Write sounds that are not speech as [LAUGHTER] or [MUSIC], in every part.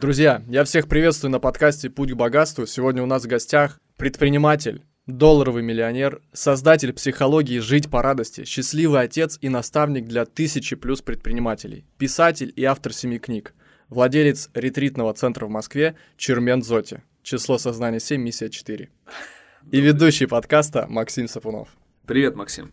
Друзья, я всех приветствую на подкасте «Путь к богатству». Сегодня у нас в гостях предприниматель, долларовый миллионер, создатель психологии «Жить по радости», счастливый отец и наставник для тысячи плюс предпринимателей, писатель и автор семи книг, владелец ретритного центра в Москве Чермен Зоти, число сознания 7, миссия 4. И ведущий подкаста Максим Сапунов. Привет, Максим.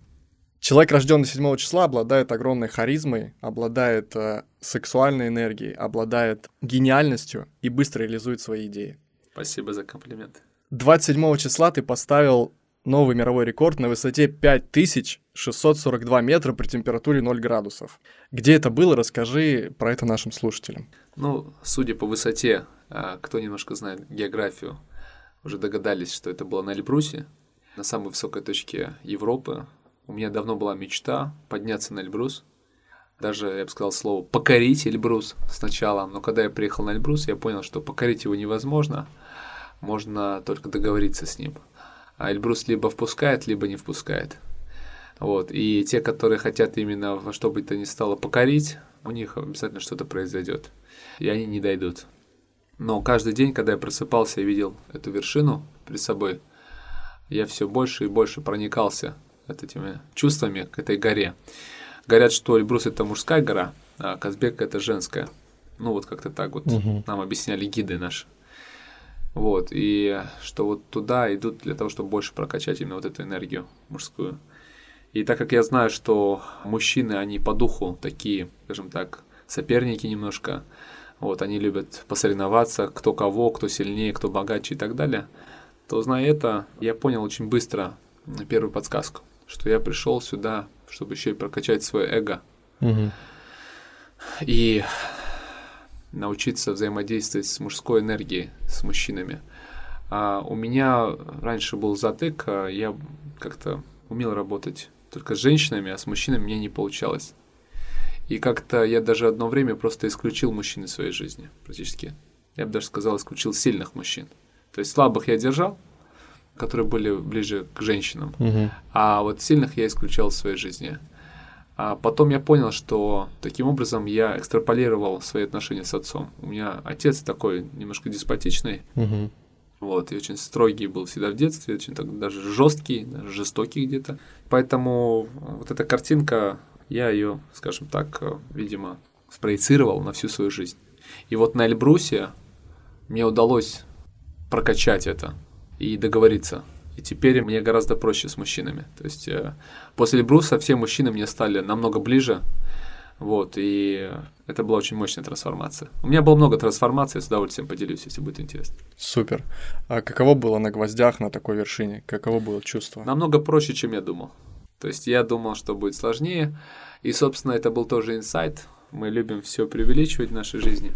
Человек, рожденный 7 числа, обладает огромной харизмой, обладает э, сексуальной энергией, обладает гениальностью и быстро реализует свои идеи. Спасибо за комплимент. 27 числа ты поставил новый мировой рекорд на высоте 5642 метра при температуре 0 градусов. Где это было, расскажи про это нашим слушателям. Ну, судя по высоте, а, кто немножко знает географию, уже догадались, что это было на Эльбрусе, на самой высокой точке Европы, у меня давно была мечта подняться на Эльбрус. Даже, я бы сказал слово, покорить Эльбрус сначала. Но когда я приехал на Эльбрус, я понял, что покорить его невозможно. Можно только договориться с ним. А Эльбрус либо впускает, либо не впускает. Вот. И те, которые хотят именно во что бы то ни стало покорить, у них обязательно что-то произойдет. И они не дойдут. Но каждый день, когда я просыпался и видел эту вершину перед собой, я все больше и больше проникался от этими чувствами к этой горе. Говорят, что Эльбрус это мужская гора, а Казбек это женская. Ну вот как-то так вот угу. нам объясняли гиды наши. Вот, и что вот туда идут для того, чтобы больше прокачать именно вот эту энергию мужскую. И так как я знаю, что мужчины, они по духу такие, скажем так, соперники немножко, вот, они любят посоревноваться, кто кого, кто сильнее, кто богаче и так далее, то, зная это, я понял очень быстро первую подсказку что я пришел сюда, чтобы еще и прокачать свое эго. Угу. И научиться взаимодействовать с мужской энергией, с мужчинами. А у меня раньше был затык, а я как-то умел работать только с женщинами, а с мужчинами мне не получалось. И как-то я даже одно время просто исключил мужчин из своей жизни, практически. Я бы даже сказал, исключил сильных мужчин. То есть слабых я держал, которые были ближе к женщинам. Угу. А вот сильных я исключал в своей жизни. А потом я понял, что таким образом я экстраполировал свои отношения с отцом. У меня отец такой немножко деспотичный. Угу. Вот, и очень строгий был всегда в детстве, очень так, даже жесткий, даже жестокий где-то. Поэтому вот эта картинка, я ее, скажем так, видимо, спроецировал на всю свою жизнь. И вот на Эльбрусе мне удалось прокачать это и договориться. И теперь мне гораздо проще с мужчинами. То есть э, после Бруса все мужчины мне стали намного ближе. Вот, и это была очень мощная трансформация. У меня было много трансформаций, с удовольствием поделюсь, если будет интересно. Супер. А каково было на гвоздях на такой вершине? Каково было чувство? Намного проще, чем я думал. То есть я думал, что будет сложнее. И, собственно, это был тоже инсайт. Мы любим все преувеличивать в нашей жизни.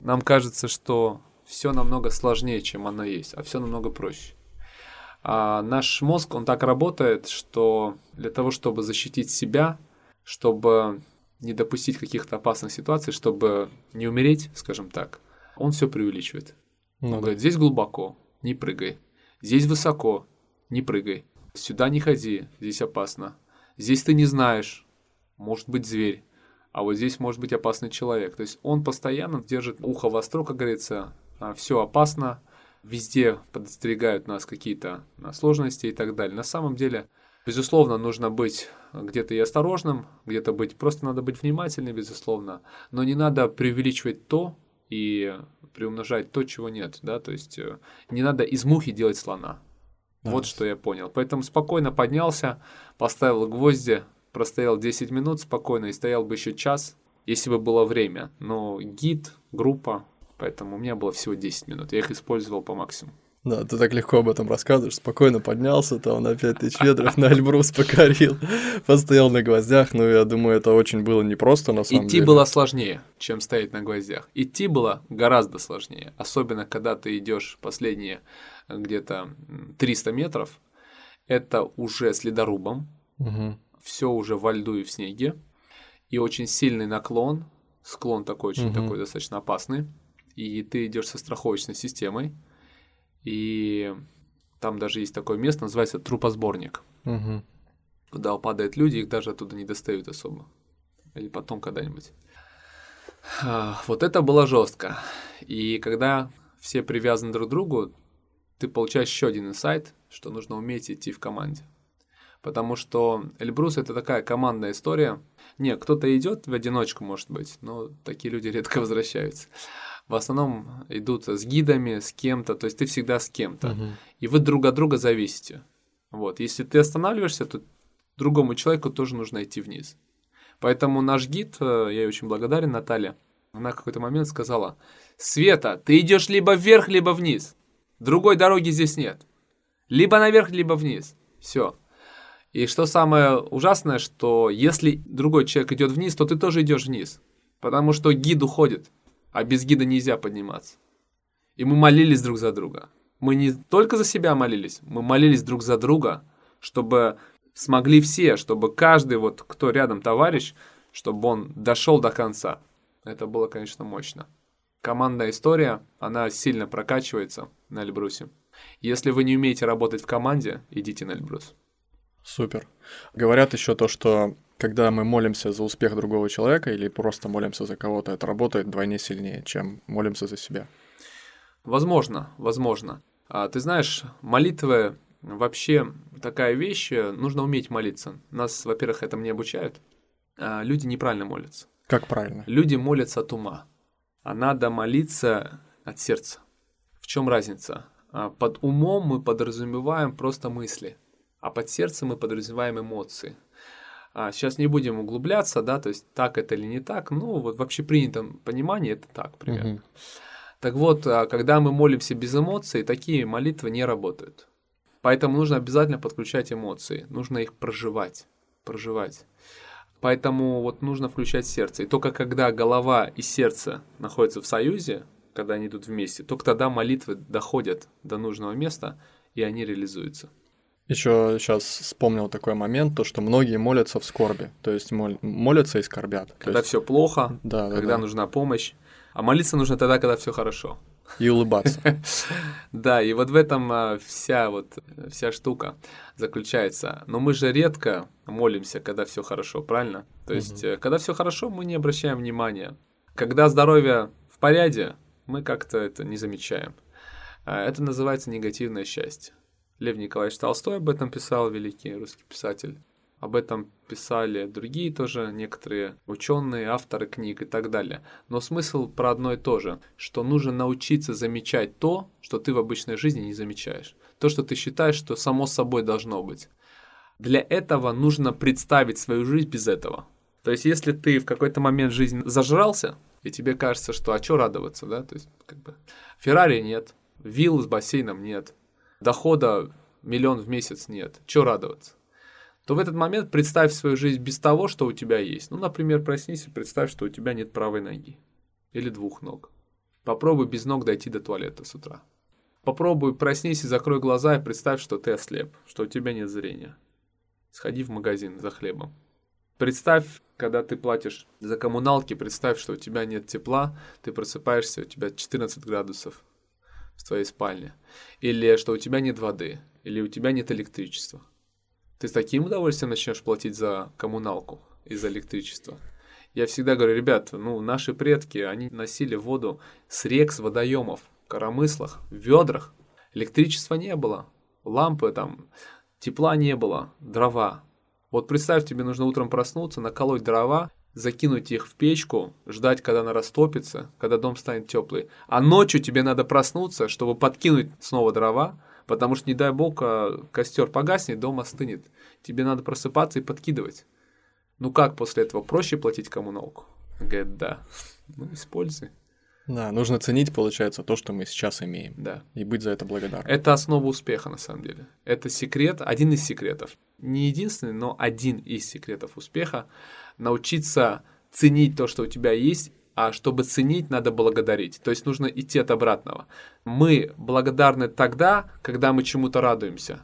Нам кажется, что все намного сложнее, чем оно есть, а все намного проще. А наш мозг, он так работает, что для того, чтобы защитить себя, чтобы не допустить каких-то опасных ситуаций, чтобы не умереть, скажем так, он все преувеличивает. Ну, он да. говорит, здесь глубоко, не прыгай. Здесь высоко, не прыгай. Сюда не ходи, здесь опасно. Здесь ты не знаешь, может быть зверь, а вот здесь может быть опасный человек. То есть он постоянно держит ухо востро, как говорится, все опасно, везде подстерегают нас какие-то а, сложности и так далее. На самом деле, безусловно, нужно быть где-то и осторожным, где-то быть, просто надо быть внимательным, безусловно, но не надо преувеличивать то и приумножать то, чего нет, да, то есть э, не надо из мухи делать слона. Да. Вот что я понял. Поэтому спокойно поднялся, поставил гвозди, простоял 10 минут спокойно и стоял бы еще час, если бы было время. Но гид, группа, Поэтому у меня было всего 10 минут. Я их использовал по максимуму. Да, ты так легко об этом рассказываешь, спокойно поднялся, там на 5000 метров на Эльбрус покорил, [LAUGHS] постоял на гвоздях, ну, я думаю, это очень было непросто, на самом Идти деле. Идти было сложнее, чем стоять на гвоздях. Идти было гораздо сложнее, особенно когда ты идешь последние где-то 300 метров, это уже с ледорубом, угу. все уже во льду и в снеге, и очень сильный наклон, склон такой очень угу. такой достаточно опасный, и ты идешь со страховочной системой, и там даже есть такое место, называется трупосборник, угу. куда падают люди, их даже оттуда не достают особо, или потом когда-нибудь. А, вот это было жестко. И когда все привязаны друг к другу, ты получаешь еще один инсайт, что нужно уметь идти в команде. Потому что Эльбрус это такая командная история. Не, кто-то идет в одиночку, может быть, но такие люди редко [LAUGHS] возвращаются. В основном идут с гидами, с кем-то, то есть ты всегда с кем-то. Мгм. И вы друг от друга зависите. Вот. Если ты останавливаешься, то другому человеку тоже нужно идти вниз. Поэтому наш гид, э, я ей очень благодарен, Наталья, она в какой-то момент сказала, Света, ты идешь либо вверх, либо вниз. Другой дороги здесь нет. Либо наверх, либо вниз. Все. И что самое ужасное, что если другой человек идет вниз, то ты тоже идешь вниз. Потому что гид уходит, а без гида нельзя подниматься. И мы молились друг за друга. Мы не только за себя молились, мы молились друг за друга, чтобы смогли все, чтобы каждый, вот кто рядом товарищ, чтобы он дошел до конца. Это было, конечно, мощно. Командная история, она сильно прокачивается на Эльбрусе. Если вы не умеете работать в команде, идите на Эльбрус. Супер. Говорят еще то, что когда мы молимся за успех другого человека или просто молимся за кого-то, это работает вдвойне сильнее, чем молимся за себя. Возможно, возможно. А, ты знаешь, молитвы вообще такая вещь, э, нужно уметь молиться. Нас, во-первых, этому не обучают. А, люди неправильно молятся. Как правильно? Люди молятся от ума, а надо молиться от сердца. В чем разница? А, Под умом мы подразумеваем просто мысли, а под сердцем мы подразумеваем эмоции. А, Сейчас не будем углубляться, да, то есть так это или не так, ну вот в общепринятом понимании это так примерно. Мгм. Так вот, а, когда мы молимся без эмоций, такие молитвы не работают. Поэтому нужно обязательно подключать эмоции, нужно их проживать, проживать. Поэтому вот нужно включать сердце. И только когда голова и сердце находятся в союзе, когда они идут вместе, только тогда молитвы доходят до нужного места, и они реализуются. Еще сейчас вспомнил такой момент, то, что многие молятся в скорби, то есть мол- молятся и скорбят. Когда есть- все плохо, да, да, когда да. нужна помощь. А молиться нужно тогда, когда все хорошо. И улыбаться. [LAUGHS] Да, и вот в этом а, вся вот вся штука заключается. Но мы же редко молимся, когда все хорошо, правильно? То есть, э, когда все хорошо, мы не обращаем внимания. Когда здоровье в порядке, мы как-то это не замечаем. А, Это называется негативное счастье. Лев Николаевич Толстой об этом писал, великий русский писатель. Об этом писали другие тоже некоторые ученые, авторы книг и так далее. Но смысл про одно и то же, что нужно научиться замечать то, что ты в обычной жизни не замечаешь. То, что ты считаешь, что само собой должно быть. Для этого нужно представить свою жизнь без этого. То есть, если ты в какой-то момент жизни зажрался, и тебе кажется, что а что радоваться, да? То есть, как бы, Феррари нет, вилл с бассейном нет, дохода миллион в месяц нет, что радоваться? то в этот момент представь свою жизнь без того, что у тебя есть. Ну, например, проснись и представь, что у тебя нет правой ноги или двух ног. Попробуй без ног дойти до туалета с утра. Попробуй проснись и закрой глаза и представь, что ты ослеп, что у тебя нет зрения. Сходи в магазин за хлебом. Представь, когда ты платишь за коммуналки, представь, что у тебя нет тепла, ты просыпаешься, у тебя 14 градусов в твоей спальне. Или что у тебя нет воды, или у тебя нет электричества. Ты с таким удовольствием начнешь платить за коммуналку и за электричество. Я всегда говорю, ребят, ну, наши предки, они носили воду с рек, с водоемов, коромыслах, ведрах. Электричества не было, лампы там, тепла не было, дрова. Вот представь, тебе нужно утром проснуться, наколоть дрова, закинуть их в печку, ждать, когда она растопится, когда дом станет теплый. А ночью тебе надо проснуться, чтобы подкинуть снова дрова, потому что, не дай бог, а, костер погаснет, дом остынет. Тебе надо просыпаться и подкидывать. Ну как после этого проще платить коммуналку? Говорит, да. Ну, используй. Да, нужно ценить, получается, то, что мы сейчас имеем, Да. и быть за это благодарным. Это основа успеха, на самом деле. Это секрет, один из секретов. Не единственный, но один из секретов успеха. Научиться ценить то, что у тебя есть, а чтобы ценить, надо благодарить. То есть нужно идти от обратного. Мы благодарны тогда, когда мы чему-то радуемся.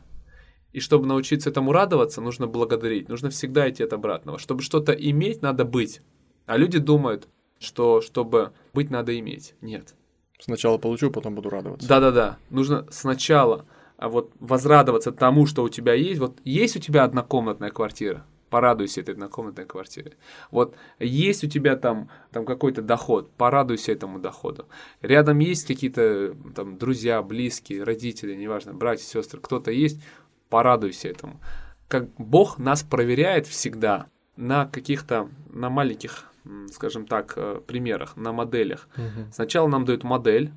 И чтобы научиться этому радоваться, нужно благодарить. Нужно всегда идти от обратного. Чтобы что-то иметь, надо быть. А люди думают, что чтобы быть, надо иметь. Нет. Сначала получу, потом буду радоваться. Да-да-да. Нужно сначала а вот возрадоваться тому, что у тебя есть. Вот есть у тебя однокомнатная квартира. порадуйся этой однокомнатной квартире. Вот есть у тебя там, там какой-то доход, порадуйся этому доходу. Рядом есть какие-то там друзья, близкие, родители, неважно, братья, сестры, кто-то есть, порадуйся этому. Как Бог нас проверяет всегда на каких-то, на маленьких, скажем так, э, примерах, на моделях. Угу. Сначала нам дают модель,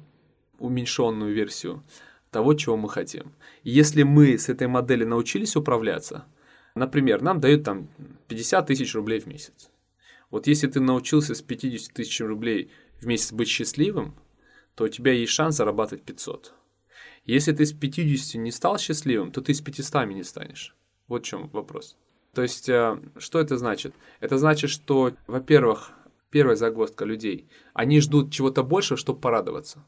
уменьшенную версию того, чего мы хотим. И если мы с этой моделью научились управляться, например, нам дают там 50 тысяч рублей в месяц. Вот если ты научился с 50 тысяч рублей в месяц быть счастливым, то у тебя есть шанс зарабатывать 500. Если ты с 50 не стал счастливым, то ты с 500 не станешь. Вот в чем вопрос. То есть, э, что это значит? Это значит, что, во-первых, первая загвоздка людей, они ждут чего-то большего, чтобы порадоваться.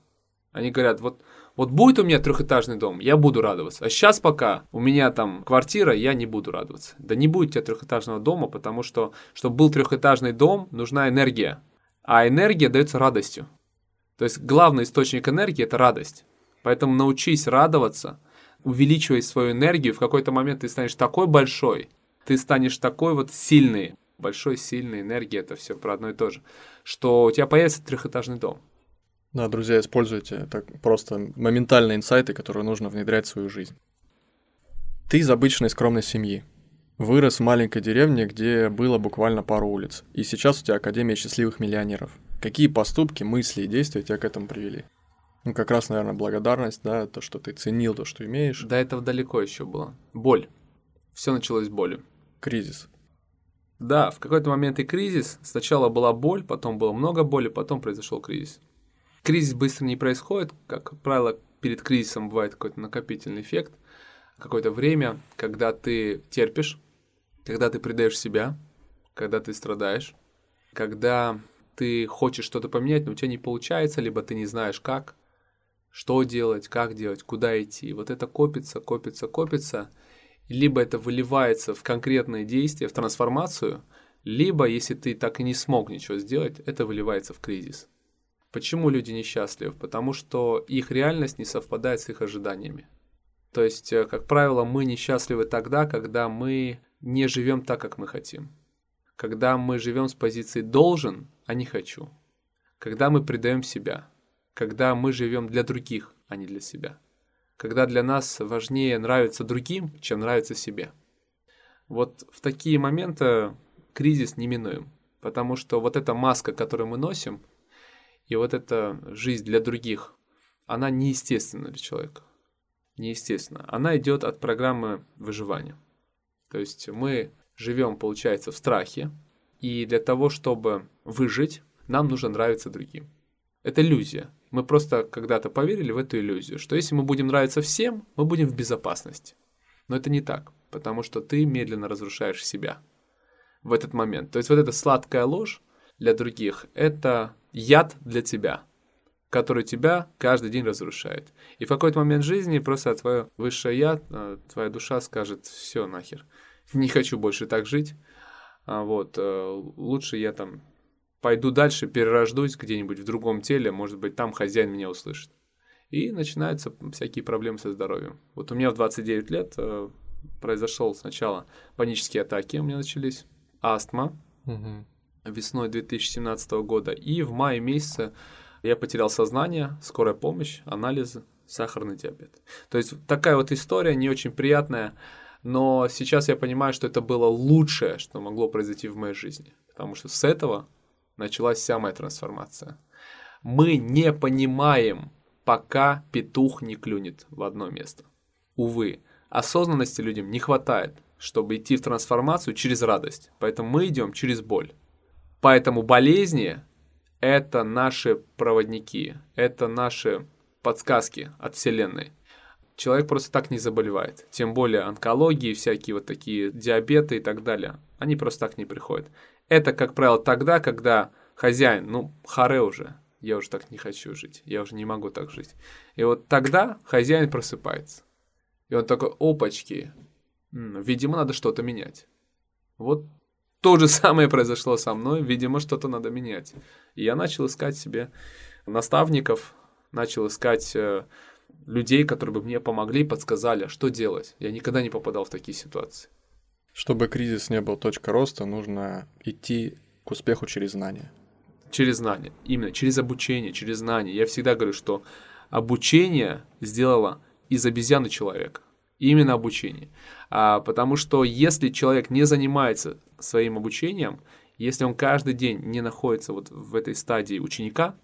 Они говорят, вот, вот будет у меня трехэтажный дом, я буду радоваться. А сейчас пока у меня там квартира, я не буду радоваться. Да не будет у тебя трехэтажного дома, потому что, чтобы был трехэтажный дом, нужна энергия. А энергия дается радостью. То есть главный источник энергии – это радость. Поэтому научись радоваться, увеличивай свою энергию. В какой-то момент ты станешь такой большой, ты станешь такой вот сильный. Большой, сильный, энергия – это все про одно и то же. Что у тебя появится трехэтажный дом. Да, друзья, используйте. Это просто моментальные инсайты, которые нужно внедрять в свою жизнь. Ты из обычной скромной семьи. Вырос в маленькой деревне, где было буквально пару улиц. И сейчас у тебя Академия счастливых миллионеров. Какие поступки, мысли и действия тебя к этому привели? Ну, как раз, наверное, благодарность, да, то, что ты ценил то, что имеешь. До этого далеко еще было. Боль. Все началось с боли. Кризис. Да, в какой-то момент и кризис. Сначала была боль, потом было много боли, потом произошел кризис. Кризис быстро не происходит, как правило, перед кризисом бывает какой-то накопительный эффект, какое-то время, когда ты терпишь, когда ты предаешь себя, когда ты страдаешь, когда ты хочешь что-то поменять, но у тебя не получается, либо ты не знаешь как, что делать, как делать, куда идти. Вот это копится, копится, копится, либо это выливается в конкретные действия, в трансформацию, либо, если ты так и не смог ничего сделать, это выливается в кризис. Почему люди несчастливы? Потому что их реальность не совпадает с их ожиданиями. То есть, э, как правило, мы несчастливы тогда, когда мы не живем так, как мы хотим. Когда мы живем с позиции должен, а не хочу. Когда мы предаем себя. Когда мы живем для других, а не для себя. Когда для нас важнее нравиться другим, чем нравится себе. Вот в такие моменты кризис неминуем. Потому что вот эта маска, которую мы носим – и вот эта жизнь для других, она неестественна для человека. Неестественно. Она идет от программы выживания. То есть мы живем, получается, в страхе, и для того, чтобы выжить, нам нужно нравиться другим. Это иллюзия. Мы просто когда-то поверили в эту иллюзию, что если мы будем нравиться всем, мы будем в безопасности. Но это не так, потому что ты медленно разрушаешь себя в этот момент. То есть вот эта сладкая ложь для других – это яд для тебя, который тебя каждый день разрушает. И в какой-то момент жизни просто твое высшее я, э, твоя душа скажет, все нахер, [LAUGHS] не хочу больше так жить, а вот, э, лучше я там пойду дальше, перерождусь где-нибудь в другом теле, может быть, там хозяин меня услышит. И начинаются всякие проблемы со здоровьем. Вот у меня в 29 лет э, произошел сначала панические атаки, у меня начались астма, угу весной 2017 года. И в мае месяце я потерял сознание, скорая помощь, анализы, сахарный диабет. То есть такая вот история не очень приятная, но сейчас я понимаю, что это было лучшее, что могло произойти в моей жизни. Потому что с этого началась вся моя трансформация. Мы не понимаем, пока петух не клюнет в одно место. Увы, осознанности людям не хватает, чтобы идти в трансформацию через радость. Поэтому мы идем через боль. Поэтому болезни – это наши проводники, это наши подсказки от Вселенной. Человек просто так не заболевает. Тем более онкологии, всякие вот такие диабеты и так далее. Они просто так не приходят. Это, как правило, тогда, когда хозяин, ну, харе уже, я уже так не хочу жить, я уже не могу так жить. И вот тогда хозяин просыпается. И он такой, опачки, видимо, надо что-то менять. Вот то же [LAUGHS] самое произошло со мной, видимо, что-то надо менять. И я начал искать себе наставников, начал искать э, людей, которые бы мне помогли, подсказали, что делать. Я никогда не попадал в такие ситуации. Чтобы кризис не был точка роста, нужно идти к успеху через знания. Через знания, именно через обучение, через знания. Я всегда говорю, что обучение сделало из обезьяны человека. Именно обучение. А, потому что если человек не занимается своим обучением, если он каждый день не находится вот в этой стадии ученика,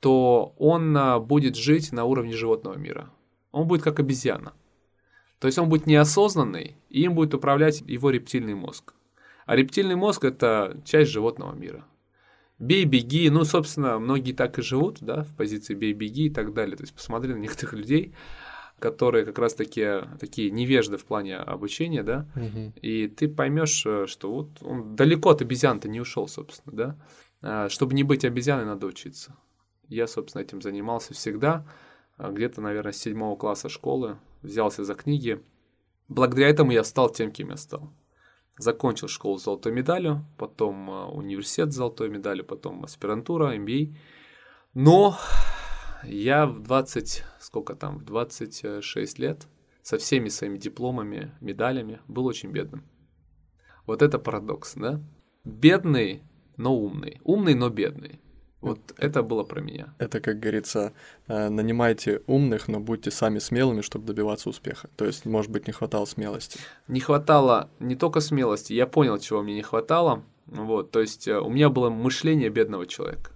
то он а, будет жить на уровне животного мира. Он будет как обезьяна. То есть он будет неосознанный, и им будет управлять его рептильный мозг. А рептильный мозг – это часть животного мира. Бей, беги, ну, собственно, многие так и живут, да, в позиции бей, беги и так далее. То есть посмотри на некоторых людей, которые как раз таки такие невежды в плане обучения, да, Мгм. и ты поймешь, э, что вот он далеко от обезьян-то не ушел, собственно, да. А, Чтобы не быть обезьяной, надо учиться. Я, собственно, этим занимался всегда, где-то, наверное, с седьмого класса школы, взялся за книги. Благодаря этому я стал тем, кем я стал. Закончил школу с золотой медалью, потом а, университет с золотой медалью, потом аспирантура, MBA. Но я в 20, сколько там, в 26 лет со всеми своими дипломами, медалями был очень бедным. Вот это парадокс, да? Бедный, но умный. Умный, но бедный. Вот это было про меня. Это, как говорится, э, нанимайте умных, но будьте сами смелыми, чтобы добиваться успеха. То есть, может быть, не хватало смелости. Не хватало не только смелости, я понял, чего мне не хватало. Вот, то есть э, у меня было мышление бедного человека.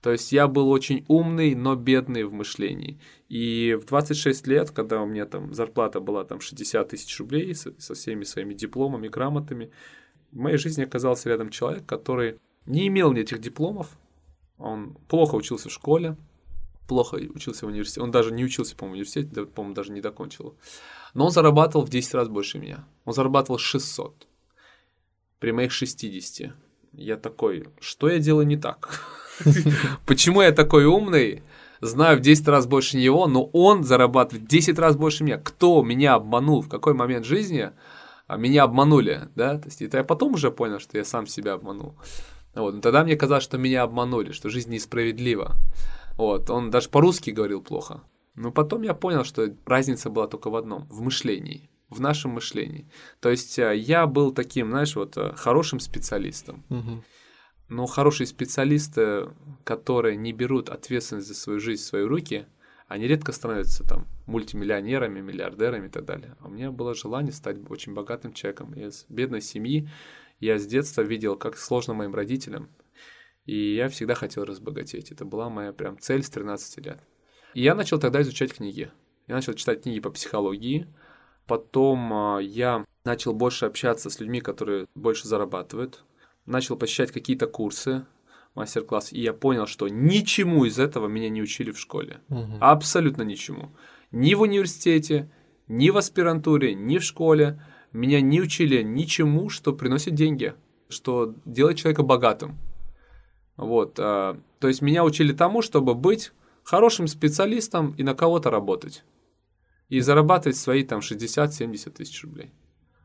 То есть я был очень умный, но бедный в мышлении. И в 26 лет, когда у меня там зарплата была там 60 тысяч рублей со, со всеми своими дипломами, грамотами, в моей жизни оказался рядом человек, который не имел ни этих дипломов, он плохо учился в школе, плохо учился в университете, он даже не учился, по-моему, в университете, по-моему, даже не докончил. Но он зарабатывал в 10 раз больше меня. Он зарабатывал 600 при моих 60. Я такой, что я делаю не так? [LAUGHS] Почему я такой умный? Знаю в 10 раз больше него, но он зарабатывает в 10 раз больше меня. Кто меня обманул? В какой момент жизни а, меня обманули? Да? То есть это я потом уже понял, что я сам себя обманул. Вот. Но тогда мне казалось, что меня обманули, что жизнь несправедлива. Вот. Он даже по-русски говорил плохо. Но потом я понял, что разница была только в одном – в мышлении, в нашем мышлении. То есть э, я был таким, знаешь, вот э, хорошим специалистом. Но хорошие специалисты, которые не берут ответственность за свою жизнь в свои руки, они редко становятся там мультимиллионерами, миллиардерами и так далее. А у меня было желание стать очень богатым человеком. Из бедной семьи, я с детства видел, как сложно моим родителям. И я всегда хотел разбогатеть. Это была моя прям цель с 13 лет. И я начал тогда изучать книги. Я начал читать книги по психологии. Потом а, я начал больше общаться с людьми, которые больше зарабатывают. Начал посещать какие-то курсы, мастер-класс. И я понял, что ничему из этого меня не учили в школе. Мгм. Абсолютно ничему. Ни в университете, ни в аспирантуре, ни в школе. Меня не учили ничему, что приносит деньги, что делает человека богатым. Вот. а, то есть меня учили тому, чтобы быть хорошим специалистом и на кого-то работать. И зарабатывать свои там 60-70 тысяч рублей.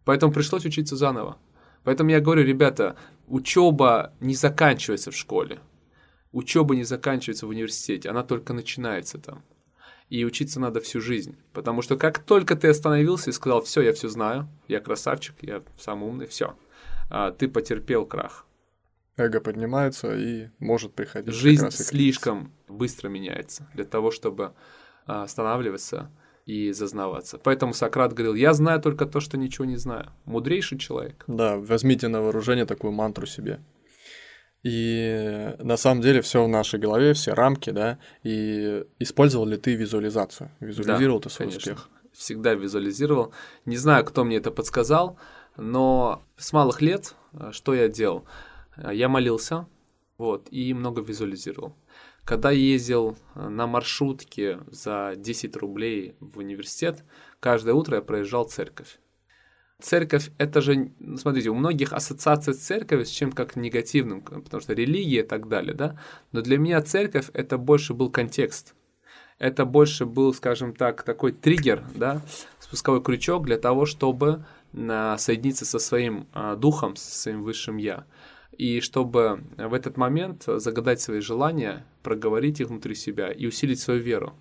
Поэтому пришлось учиться заново. Поэтому я говорю, ребята, учеба не заканчивается в школе. Учеба не заканчивается в университете, она только начинается там. И учиться надо всю жизнь. Потому что как только ты остановился и сказал, все, я все знаю, я красавчик, я самый умный, все, ты потерпел крах. Эго поднимается и может приходить. Жизнь слишком быстро меняется для того, чтобы а, останавливаться и зазнаваться. Поэтому Сократ говорил, я знаю только то, что ничего не знаю. Мудрейший человек. Да, возьмите на вооружение такую мантру себе. И на самом деле все в нашей голове, все рамки, да. И использовал ли ты визуализацию? Визуализировал ты свой конечно. успех? Всегда визуализировал. Не знаю, кто мне это подсказал, но с малых лет а, что я делал? А, Я молился, вот, и много визуализировал. Когда ездил на маршрутке за 10 рублей в университет, каждое утро я проезжал церковь. Церковь – это же, ну, смотрите, у многих ассоциация с церковью с чем как негативным, потому что религия и так далее, да? Но для меня церковь – это больше был контекст. Это больше был, скажем так, такой триггер, да, спусковой крючок для того, чтобы а, соединиться со своим а, духом, со своим высшим «я». И чтобы в этот момент загадать свои желания, проговорить их внутри себя и усилить свою веру.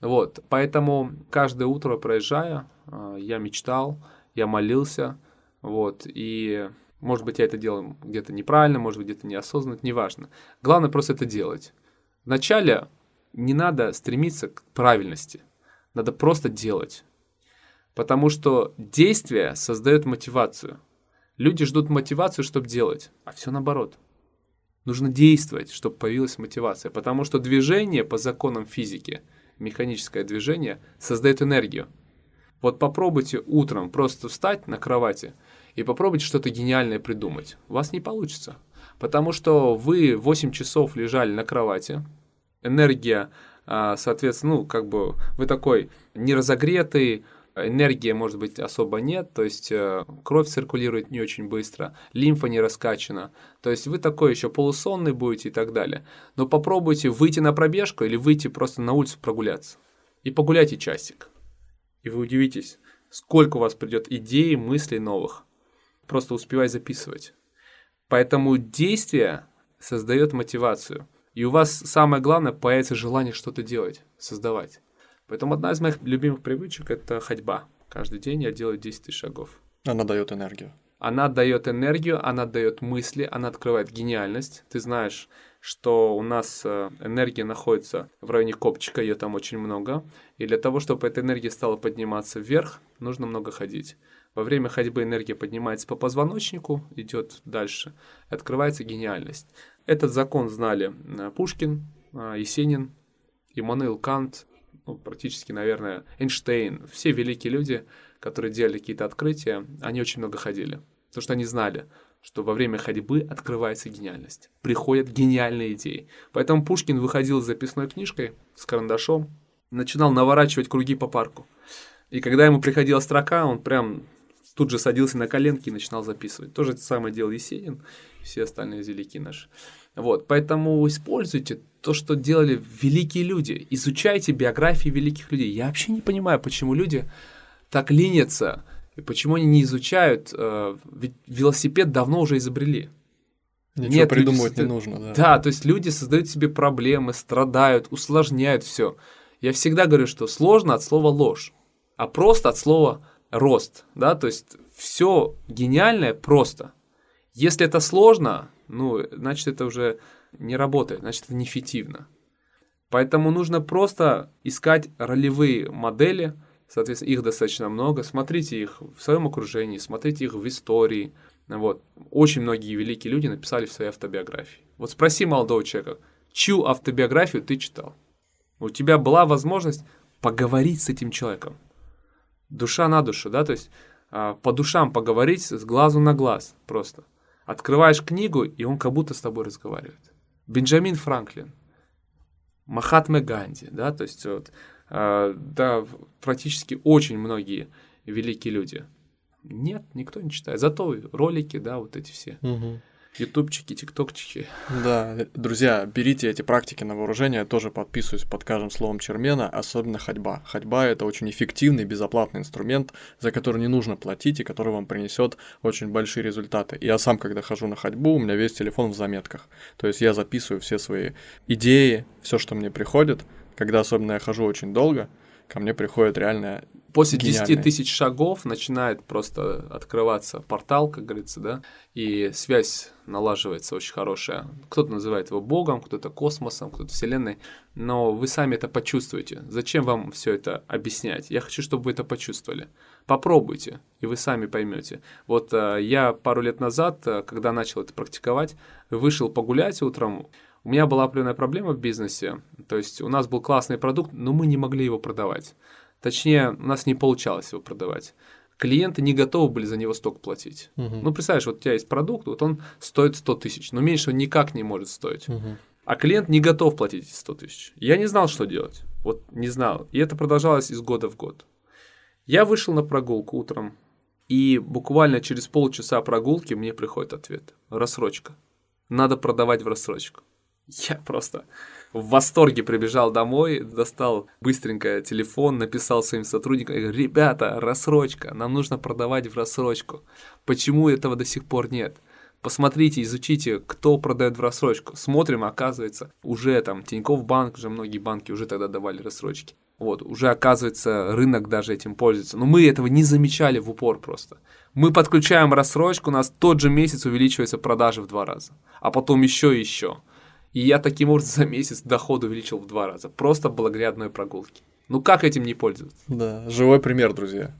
Вот, поэтому каждое утро проезжая, а, я мечтал, я молился, Вот, и может быть, я это делаю где-то неправильно, может быть, где-то неосознанно, неважно. Главное просто это делать. Вначале не надо стремиться к правильности, надо просто делать. Потому что действие создает мотивацию. Люди ждут мотивацию, чтобы делать, а все наоборот. Нужно действовать, чтобы появилась мотивация. Потому что движение по законам физики, механическое движение, создает энергию. Вот попробуйте утром просто встать на кровати и попробуйте что-то гениальное придумать. У вас не получится. Потому что вы 8 часов лежали на кровати, энергия, а, соответственно, ну, как бы вы такой неразогретый, энергии, может быть, особо нет, то есть э, кровь циркулирует не очень быстро, лимфа не раскачана, то есть вы такой еще полусонный будете и так далее. Но попробуйте выйти на пробежку или выйти просто на улицу прогуляться. И погуляйте часик. И вы удивитесь, сколько у вас придет идей, мыслей новых. Просто успевай записывать. Поэтому действие создает мотивацию. И у вас самое главное появится желание что-то делать, создавать. Поэтому одна из моих любимых привычек – это ходьба. Каждый день я делаю 10 тысяч шагов. Она дает энергию. Она дает энергию, она дает мысли, она открывает гениальность. Ты знаешь, что у нас э, энергия находится в районе копчика, ее там очень много. И для того, чтобы эта энергия стала подниматься вверх, нужно много ходить. Во время ходьбы энергия поднимается по позвоночнику, идет дальше, открывается гениальность. Этот закон знали э, Пушкин, э, Есенин, Иммануил Кант, ну, практически, наверное, Эйнштейн, все великие люди, которые делали какие-то открытия, они очень много ходили. Потому что они знали, что во время ходьбы открывается гениальность, приходят гениальные идеи. Поэтому Пушкин выходил с записной книжкой, с карандашом, начинал наворачивать круги по парку. И когда ему приходила строка, он прям тут же садился на коленки и начинал записывать. То же самое делал Есенин, все остальные великие наши. Вот, поэтому используйте то, что делали великие люди. Изучайте биографии великих людей. Я вообще не понимаю, почему люди так ленятся, и почему они не изучают, э, ведь велосипед давно уже изобрели. Ничего Нет, придумывать люди, не нужно, да. Да, то есть люди создают себе проблемы, страдают, усложняют все. Я всегда говорю, что сложно от слова ложь, а просто от слова рост, да, то есть все гениальное просто. Если это сложно, ну, значит, это уже не работает, значит, это неэффективно. Поэтому нужно просто искать ролевые модели, соответственно, их достаточно много, смотрите их в своем окружении, смотрите их в истории. Вот. Очень многие великие люди написали в своей автобиографии. Вот спроси молодого человека, чью автобиографию ты читал? У тебя была возможность поговорить с этим человеком. Душа на душу, да, то есть а, по душам поговорить с глазу на глаз просто. Открываешь книгу, и он как будто с тобой разговаривает. Бенджамин Франклин, Махатма Ганди, да, то есть вот, да, практически очень многие великие люди. Нет, никто не читает. Зато ролики, да, вот эти все. Угу. Ютубчики, тиктокчики. Да, друзья, берите эти практики на вооружение, я тоже подписываюсь под каждым словом Чермена, особенно ходьба. Ходьба – это очень эффективный, безоплатный инструмент, за который не нужно платить и который вам принесет очень большие результаты. Я сам, когда хожу на ходьбу, у меня весь телефон в заметках. То есть я записываю все свои идеи, все, что мне приходит, когда особенно я хожу очень долго, ко мне приходит реально После Гениальный. 10 тысяч шагов начинает просто открываться портал, как говорится, да, и связь налаживается очень хорошая. Кто-то называет его Богом, кто-то космосом, кто-то Вселенной, но вы сами это почувствуете. Зачем вам все это объяснять? Я хочу, чтобы вы это почувствовали. Попробуйте, и вы сами поймете. Вот э, я пару лет назад, э, когда начал это практиковать, вышел погулять утром, у меня была определенная проблема в бизнесе, то есть у нас был классный продукт, но мы не могли его продавать. Точнее, у нас не получалось его продавать. Клиенты не готовы были за него столько платить. Угу. Ну, представляешь, вот у тебя есть продукт, вот он стоит 100 тысяч, но меньше он никак не может стоить. Угу. А клиент не готов платить эти 100 тысяч. Я не знал, что делать. Вот не знал. И это продолжалось из года в год. Я вышел на прогулку утром, и буквально через полчаса прогулки мне приходит ответ. Рассрочка. Надо продавать в рассрочку. Я просто в восторге прибежал домой, достал быстренько телефон, написал своим сотрудникам, говорю, ребята, рассрочка, нам нужно продавать в рассрочку. Почему этого до сих пор нет? Посмотрите, изучите, кто продает в рассрочку. Смотрим, оказывается, уже там Тинькофф банк, уже многие банки уже тогда давали рассрочки. Вот, уже оказывается, рынок даже этим пользуется. Но мы этого не замечали в упор просто. Мы подключаем рассрочку, у нас тот же месяц увеличивается продажи в два раза, а потом еще и еще. И я таким образом за месяц доход увеличил в два раза, просто благодаря одной прогулке. Ну как этим не пользоваться? Да, живой пример, друзья.